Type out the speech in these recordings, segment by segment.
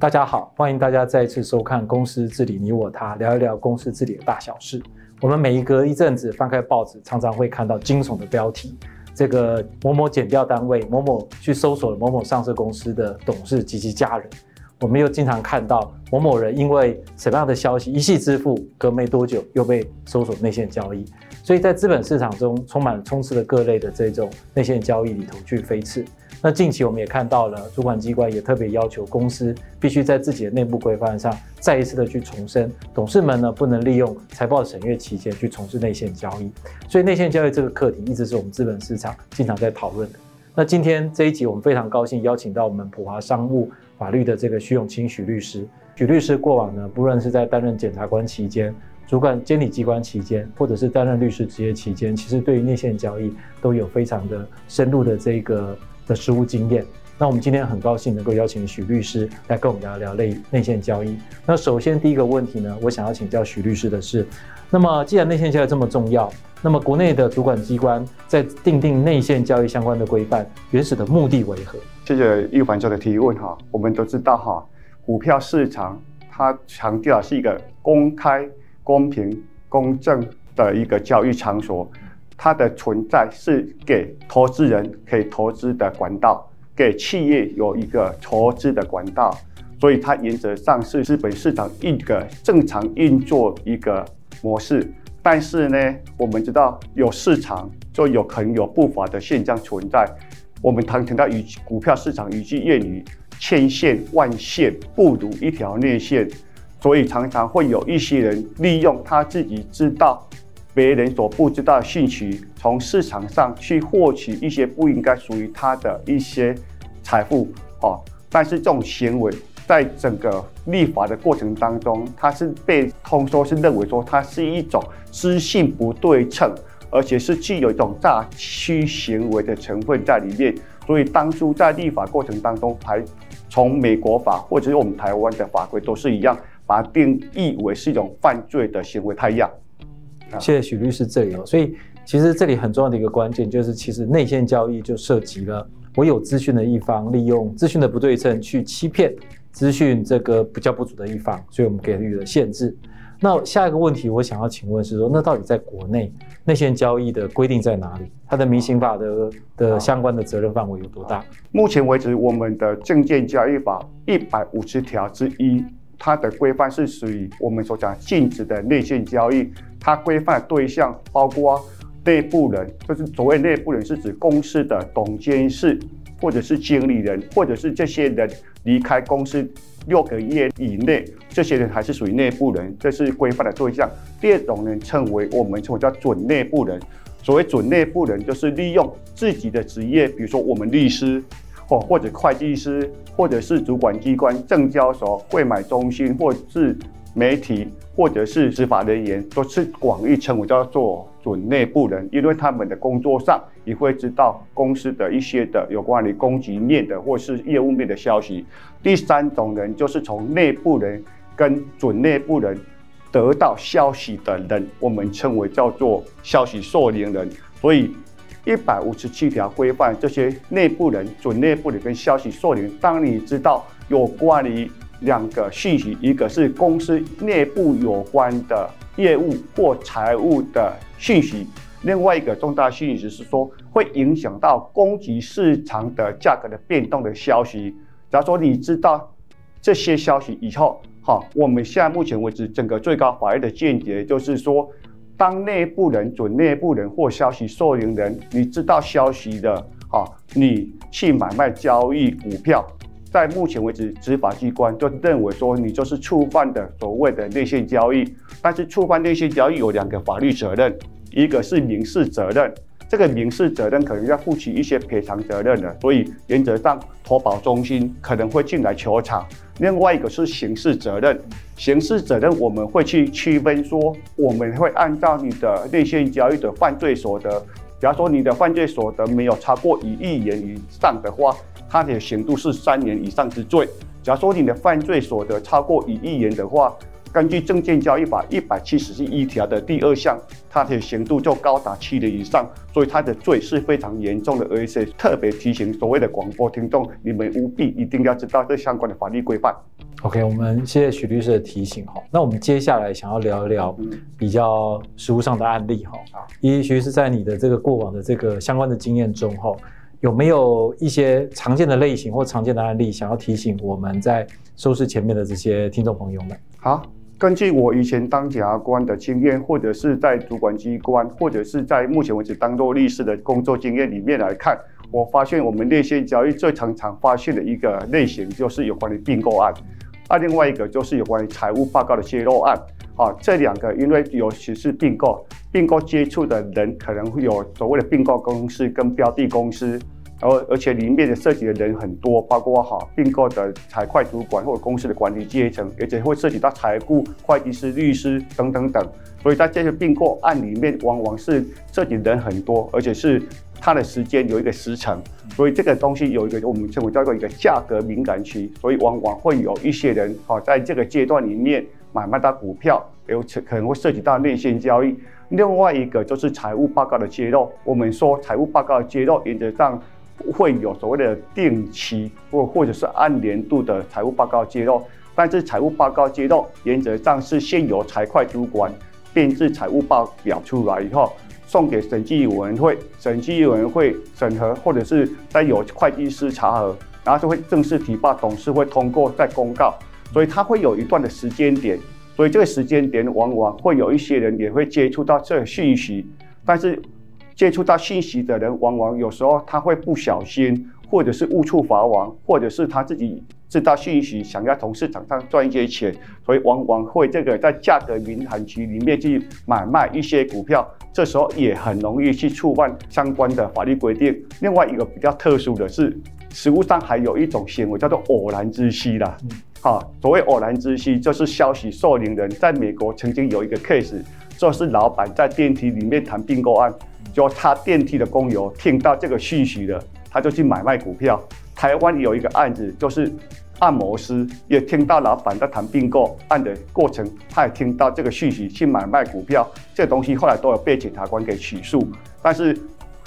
大家好，欢迎大家再次收看《公司治理你我他》，聊一聊公司治理的大小事。我们每一隔一阵子翻开报纸，常常会看到惊悚的标题：这个某某减掉单位某某去搜索了某某上市公司的董事及其家人。我们又经常看到某某人因为什么样的消息一夕致富，隔没多久又被搜索内线交易。所以在资本市场中，充满充斥了各类的这种内线交易里头去飞刺。那近期我们也看到了，主管机关也特别要求公司必须在自己的内部规范上再一次的去重申，董事们呢不能利用财报审阅期间去从事内线交易。所以内线交易这个课题一直是我们资本市场经常在讨论的。那今天这一集我们非常高兴邀请到我们普华商务法律的这个徐永清徐律师。徐律师过往呢，不论是在担任检察官期间、主管监理机关期间，或者是担任律师职业期间，其实对于内线交易都有非常的深入的这个。的实务经验，那我们今天很高兴能够邀请许律师来跟我们聊聊内内线交易。那首先第一个问题呢，我想要请教许律师的是，那么既然内线交易这么重要，那么国内的主管机关在定定内线交易相关的规范，原始的目的为何？谢谢玉凡做的提问哈。我们都知道哈，股票市场它强调是一个公开、公平、公正的一个交易场所。它的存在是给投资人可以投资的管道，给企业有一个投资的管道，所以它原则上是资本市场一个正常运作一个模式。但是呢，我们知道有市场就有可能有不法的现象存在。我们常听到语股票市场语句谚语：千线万线不如一条内线，所以常常会有一些人利用他自己知道。别人所不知道的信息，从市场上去获取一些不应该属于他的一些财富，哦，但是这种行为在整个立法的过程当中，它是被通说是认为说它是一种资讯不对称，而且是具有一种诈欺行为的成分在里面。所以当初在立法过程当中，还从美国法或者是我们台湾的法规都是一样，把它定义为是一种犯罪的行为太样。谢谢许律师这里哦，所以其实这里很重要的一个关键就是，其实内线交易就涉及了我有资讯的一方利用资讯的不对称去欺骗资讯这个比较不足的一方，所以我们给予了限制。那下一个问题我想要请问是说，那到底在国内内线交易的规定在哪里？它的民刑法的的相关的责任范围有多大？目前为止，我们的证券交易法一百五十条之一。它的规范是属于我们所讲禁止的内线交易，它规范的对象包括内部人，就是所谓内部人是指公司的董监事，或者是经理人，或者是这些人离开公司六个月以内，这些人还是属于内部人，这是规范的对象。第二种人称为我们称为叫准内部人，所谓准内部人就是利用自己的职业，比如说我们律师。或或者会计师，或者是主管机关、证交所、柜买中心，或是媒体，或者是执法人员，都是广义称为叫做准内部人，因为他们的工作上也会知道公司的一些的有关于供给面的或是业务面的消息。第三种人就是从内部人跟准内部人得到消息的人，我们称为叫做消息受领人，所以。一百五十七条规范这些内部人、准内部人跟消息受领。当你知道有关于两个信息，一个是公司内部有关的业务或财务的信息，另外一个重大信息是说会影响到供给市场的价格的变动的消息。假如说你知道这些消息以后，好，我们现在目前为止整个最高法院的见解就是说。当内部人、准内部人或消息受领人，你知道消息的，哈，你去买卖交易股票，在目前为止，执法机关就认为说你就是触犯的所谓的内线交易。但是触犯内线交易有两个法律责任，一个是民事责任，这个民事责任可能要负起一些赔偿责任的，所以原则上投保中心可能会进来求偿。另外一个是刑事责任，刑事责任我们会去区分说，我们会按照你的内线交易的犯罪所得，假如说你的犯罪所得没有超过一亿元以上的话，它的刑度是三年以上之罪；假如说你的犯罪所得超过一亿元的话，根据证券交易法一百七十一条的第二项，它的刑度就高达七年以上，所以它的罪是非常严重的。而且特别提醒所谓的广播听众，你们务必一定要知道这相关的法律规范。OK，我们谢谢许律师的提醒哈。那我们接下来想要聊一聊比较实务上的案例哈。啊，一许律师在你的这个过往的这个相关的经验中哈，有没有一些常见的类型或常见的案例，想要提醒我们在收视前面的这些听众朋友们？好，根据我以前当检察官的经验，或者是在主管机关，或者是在目前为止当做律师的工作经验里面来看，我发现我们内线交易最常常发现的一个类型，就是有关于并购案。啊另外一个就是有关于财务报告的泄露案，啊，这两个因为尤其是并购，并购接触的人可能会有所谓的并购公司跟标的公司，而而且里面的涉及的人很多，包括哈并购的财会主管或者公司的管理阶层，而且会涉及到财务、会计师、律师等等等，所以在这些并购案里面，往往是涉及人很多，而且是。它的时间有一个时程，所以这个东西有一个我们称为叫做一个价格敏感期，所以往往会有一些人哈在这个阶段里面买卖到股票，有可能会涉及到内线交易。另外一个就是财务报告的揭露，我们说财务报告的揭露原则上会有所谓的定期或或者是按年度的财务报告揭露，但是财务报告揭露原则上是先由财会主管编制财务报表出来以后。送给审计委员会，审计委员会审核，或者是再有会计师查核，然后就会正式提报董事会通过再公告，所以它会有一段的时间点，所以这个时间点往往会有一些人也会接触到这个讯息，但是接触到信息的人，往往有时候他会不小心，或者是误触法网，或者是他自己知道信息，想要从市场上赚一些钱，所以往往会这个在价格敏感期里面去买卖一些股票。这时候也很容易去触犯相关的法律规定。另外一个比较特殊的是，实物上还有一种行为叫做偶然知悉啦。好，所谓偶然知悉，就是消息受领人在美国曾经有一个 case，就是老板在电梯里面谈并购案，就他电梯的工友听到这个讯息了，他就去买卖股票。台湾有一个案子就是。按摩师也听到老板在谈并购案的过程，他也听到这个讯息去买卖股票，这东西后来都有被检察官给起诉，但是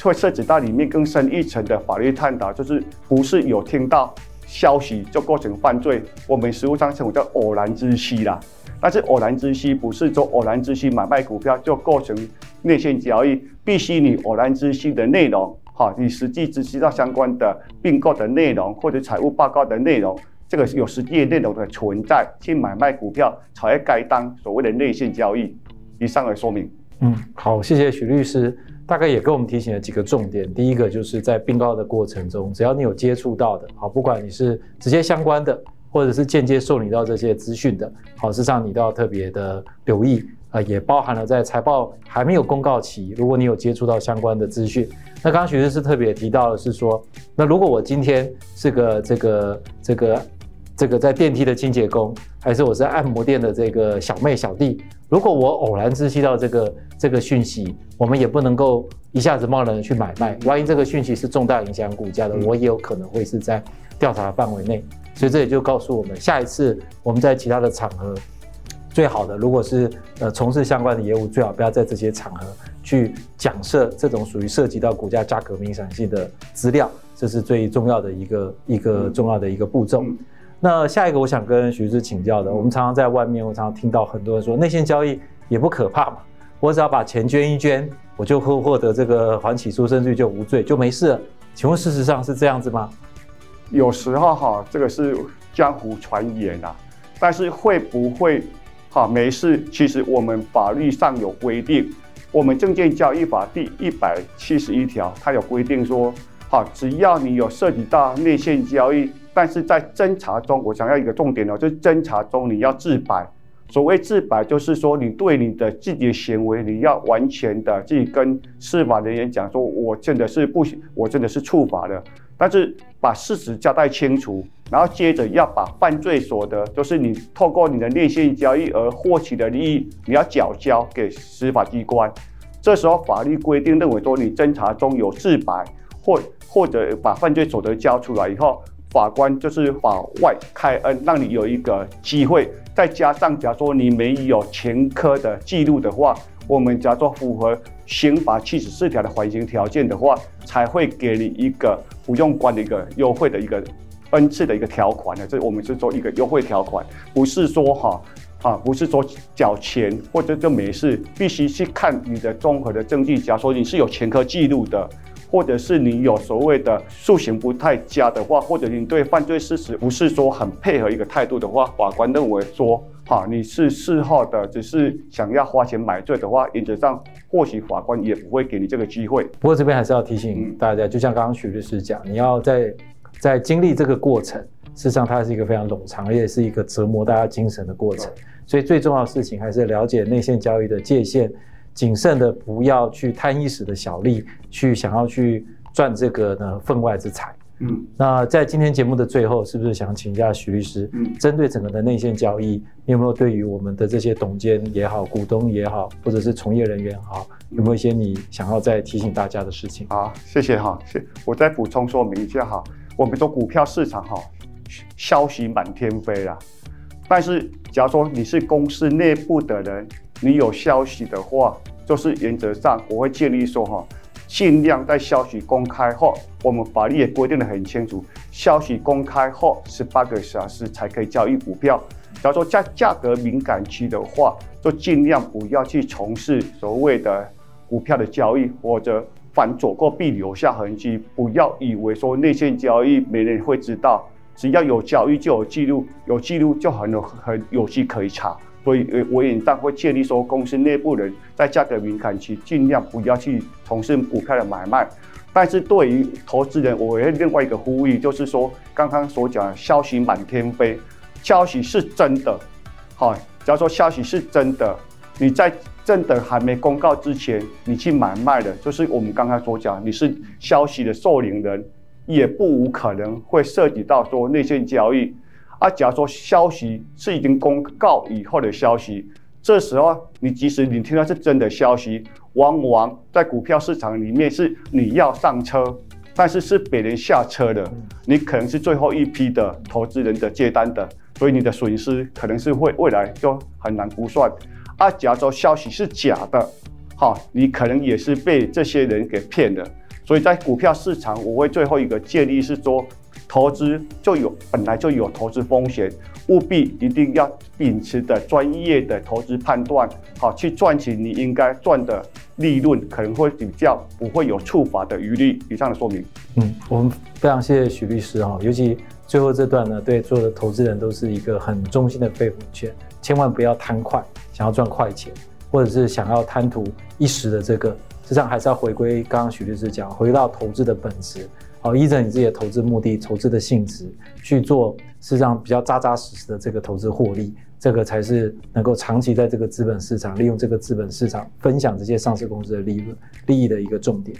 会涉及到里面更深一层的法律探讨，就是不是有听到消息就构成犯罪，我们实务上称为叫偶然之息啦。但是偶然之息不是说偶然之息买卖股票就构成内线交易，必须你偶然知悉的内容，好，你实际知悉到相关的并购的内容或者财务报告的内容。这个有实际内容的存在，去买卖股票才该当所谓的内线交易。以上来说明。嗯，好，谢谢许律师，大概也给我们提醒了几个重点。第一个就是在并购的过程中，只要你有接触到的，好，不管你是直接相关的，或者是间接受你到这些资讯的，好，事实上你都要特别的留意。啊，也包含了在财报还没有公告期，如果你有接触到相关的资讯，那刚刚徐律师特别提到的是说，那如果我今天是个这个这个。这个在电梯的清洁工，还是我是按摩店的这个小妹小弟，如果我偶然知悉到这个这个讯息，我们也不能够一下子贸然去买卖，万一这个讯息是重大影响股价的，我也有可能会是在调查范围内。所以这也就告诉我们，下一次我们在其他的场合，最好的如果是呃从事相关的业务，最好不要在这些场合去讲设这种属于涉及到股价价格敏感性的资料，这是最重要的一个一个重要的一个步骤。那下一个我想跟徐律师请教的，我们常常在外面，我常常听到很多人说内线交易也不可怕嘛，我只要把钱捐一捐，我就会获得这个缓起诉，甚至就无罪，就没事了。请问事实上是这样子吗？有时候哈，这个是江湖传言啊，但是会不会哈没事？其实我们法律上有规定，我们证券交易法第一百七十一条，它有规定说，好，只要你有涉及到内线交易。但是在侦查中，我想要一个重点哦，就是侦查中你要自白。所谓自白，就是说你对你的自己的行为，你要完全的去跟司法人员讲，说我真的是不行，我真的是触法的。但是把事实交代清楚，然后接着要把犯罪所得，就是你透过你的内线交易而获取的利益，你要缴交给司法机关。这时候法律规定认为说，你侦查中有自白，或或者把犯罪所得交出来以后。法官就是法外开恩，让你有一个机会。再加上，假如说你没有前科的记录的话，我们假如说符合刑法七十四条的缓刑条件的话，才会给你一个不用关的一个优惠的一个 N 次的一个条款呢，这我们是做一个优惠条款，不是说哈啊，不是说缴钱或者就没事，必须去看你的综合的证据，假如说你是有前科记录的。或者是你有所谓的素行不太佳的话，或者你对犯罪事实不是说很配合一个态度的话，法官认为说，哈，你是事后的，只是想要花钱买罪的话，原则上或许法官也不会给你这个机会。不过这边还是要提醒大家，就像刚刚徐律师讲，你要在在经历这个过程，事实上它是一个非常冗长，而且是一个折磨大家精神的过程。所以最重要的事情还是了解内线交易的界限。谨慎的，不要去贪一时的小利，去想要去赚这个呢分外之财。嗯，那在今天节目的最后，是不是想请教徐律师？嗯，针对整个的内线交易，你有没有对于我们的这些董监也好、股东也好，或者是从业人员也好，有没有一些你想要再提醒大家的事情？好，谢谢哈，谢我再补充说明一下哈，我们说股票市场哈，消息满天飞啊，但是假如说你是公司内部的人。你有消息的话，就是原则上我会建议说哈，尽量在消息公开后，我们法律也规定得很清楚，消息公开后十八个小时才可以交易股票。假如说在价格敏感期的话，就尽量不要去从事所谓的股票的交易，或者凡走过必留下痕迹。不要以为说内线交易没人会知道，只要有交易就有记录，有记录就很有很有机可以查。所以，我也当会建议说，公司内部人在价格敏感期尽量不要去从事股票的买卖。但是，对于投资人，我有另外一个呼吁，就是说，刚刚所讲的消息满天飞，消息是真的，好，假如说消息是真的，你在真的还没公告之前，你去买卖的，就是我们刚刚所讲，你是消息的受领人，也不无可能会涉及到说内线交易。啊，假如说消息是已经公告以后的消息，这时候你即使你听到是真的消息，往往在股票市场里面是你要上车，但是是别人下车的，你可能是最后一批的投资人的接单的，所以你的损失可能是会未来就很难估算。啊，假如消息是假的，哈，你可能也是被这些人给骗的。所以在股票市场，我会最后一个建议是说。投资就有本来就有投资风险，务必一定要秉持的专业的投资判断，好去赚取你应该赚的利润，可能会比较不会有处罚的余地。以上的说明。嗯，我们非常谢谢许律师哈，尤其最后这段呢，对所有的投资人都是一个很衷心的肺腑劝，千万不要贪快，想要赚快钱，或者是想要贪图一时的这个，实际上还是要回归刚刚许律师讲，回到投资的本质。好，依着你自己的投资目的、投资的性质去做，事实上比较扎扎实实的这个投资获利，这个才是能够长期在这个资本市场利用这个资本市场分享这些上市公司的利润利益的一个重点。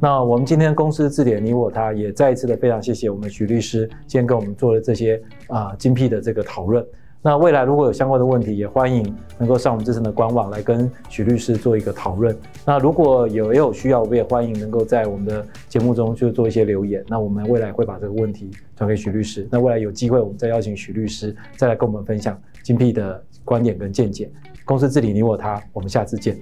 那我们今天公司字典你我他也再一次的非常谢谢我们许律师今天跟我们做了这些啊、精辟的这个讨论。那未来如果有相关的问题，也欢迎能够上我们自身的官网来跟许律师做一个讨论。那如果有也有需要，我们也欢迎能够在我们的节目中就做一些留言。那我们未来会把这个问题转给许律师。那未来有机会，我们再邀请许律师再来跟我们分享精辟的观点跟见解。公司治理你我他，我们下次见。